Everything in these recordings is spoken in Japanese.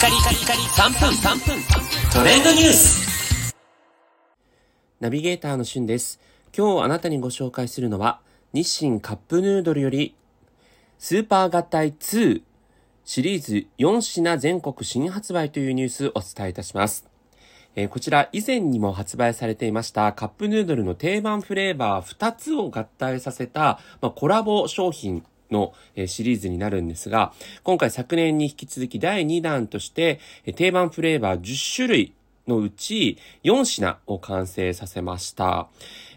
カリカリカリ3分3分トレンドニュースナビゲーターのしゅんです。今日あなたにご紹介するのは、日清カップヌードルより、スーパー合体2シリーズ4品全国新発売というニュースをお伝えいたします。えーこちら以前にも発売されていましたカップヌードルの定番フレーバー2つを合体させた、まあ、コラボ商品のシリーズになるんですが、今回昨年に引き続き第2弾として、定番フレーバー10種類のうち4品を完成させました。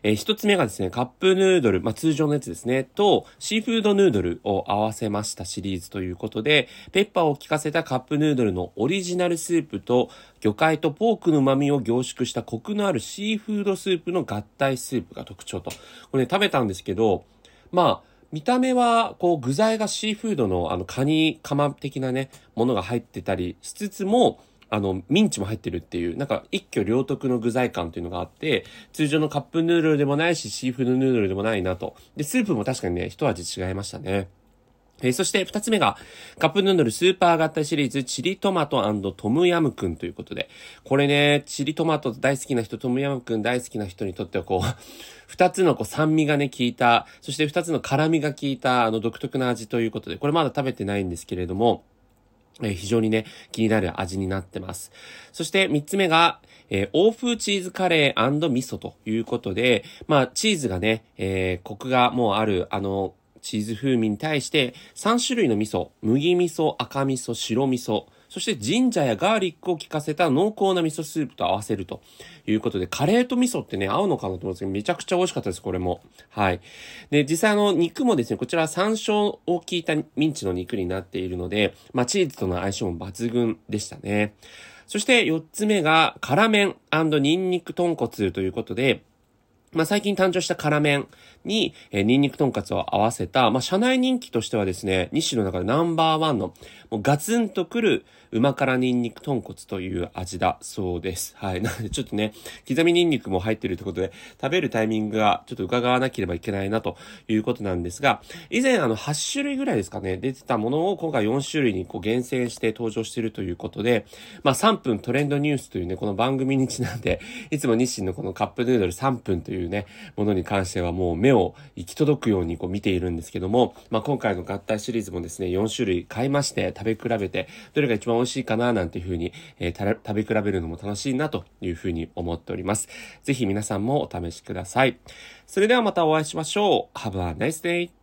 えー一つ目がですね、カップヌードル、まあ、通常のやつですね、と、シーフードヌードルを合わせましたシリーズということで、ペッパーを効かせたカップヌードルのオリジナルスープと、魚介とポークの旨味を凝縮したコクのあるシーフードスープの合体スープが特徴と。これね、食べたんですけど、まあ、見た目は、こう、具材がシーフードの、あの、カニカマ的なね、ものが入ってたりしつつも、あの、ミンチも入ってるっていう、なんか一挙両得の具材感というのがあって、通常のカップヌードルでもないし、シーフードヌードルでもないなと。で、スープも確かにね、一味違いましたね。えーそして二つ目が、カップヌードルスーパー合体シリーズ、チリトマトトムヤムクンということで、これね、チリトマト大好きな人、トムヤムクン大好きな人にとってはこう、二つのこう酸味がね、効いた、そして二つの辛味が効いた、あの独特な味ということで、これまだ食べてないんですけれども、えー非常にね、気になる味になってます。そして三つ目が、えー欧風チーズカレー味噌ということで、まあ、チーズがね、えーコクがもうある、あの、チーズ風味に対して、3種類の味噌、麦味噌、赤味噌、白味噌、そしてジンジャーやガーリックを効かせた濃厚な味噌スープと合わせるということで、カレーと味噌ってね、合うのかなと思うんですけど、めちゃくちゃ美味しかったです、これも。はい。で、実際あの、肉もですね、こちら山椒を効いたミンチの肉になっているので、まあ、チーズとの相性も抜群でしたね。そして4つ目が、辛麺ニンニク豚骨ということで、まあ、最近誕生した辛麺に、えーニンニク豚骨を合わせた、まあ、社内人気としてはですね、日誌の中でナンバーワンの、もうガツンとくる、旨辛ニンニク豚骨という味だそうです。はい。なので、ちょっとね、刻みニンニクも入ってるということで、食べるタイミングがちょっと伺わなければいけないなということなんですが、以前あの、8種類ぐらいですかね、出てたものを今回4種類にこう厳選して登場しているということで、まあ、3分トレンドニュースというね、この番組にちなんで、いつも日清のこのカップヌードル3分というね、ものに関してはもう目を行き届くようにこう見ているんですけども、まあ、今回の合体シリーズもですね、4種類買いまして食べ比べて、どれが一番美味しいかななんていうふうに、えー食べ比べるのも楽しいなというふうに思っております。ぜひ皆さんもお試しください。それではまたお会いしましょう。Have a nice day!